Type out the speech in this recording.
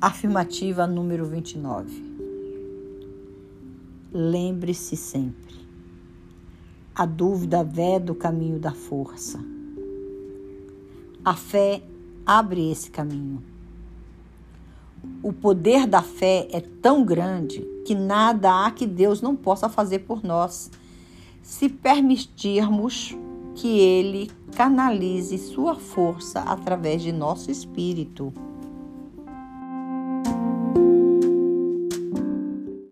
Afirmativa número 29. Lembre-se sempre. A dúvida veda o caminho da força. A fé abre esse caminho. O poder da fé é tão grande que nada há que Deus não possa fazer por nós, se permitirmos que Ele canalize sua força através de nosso espírito.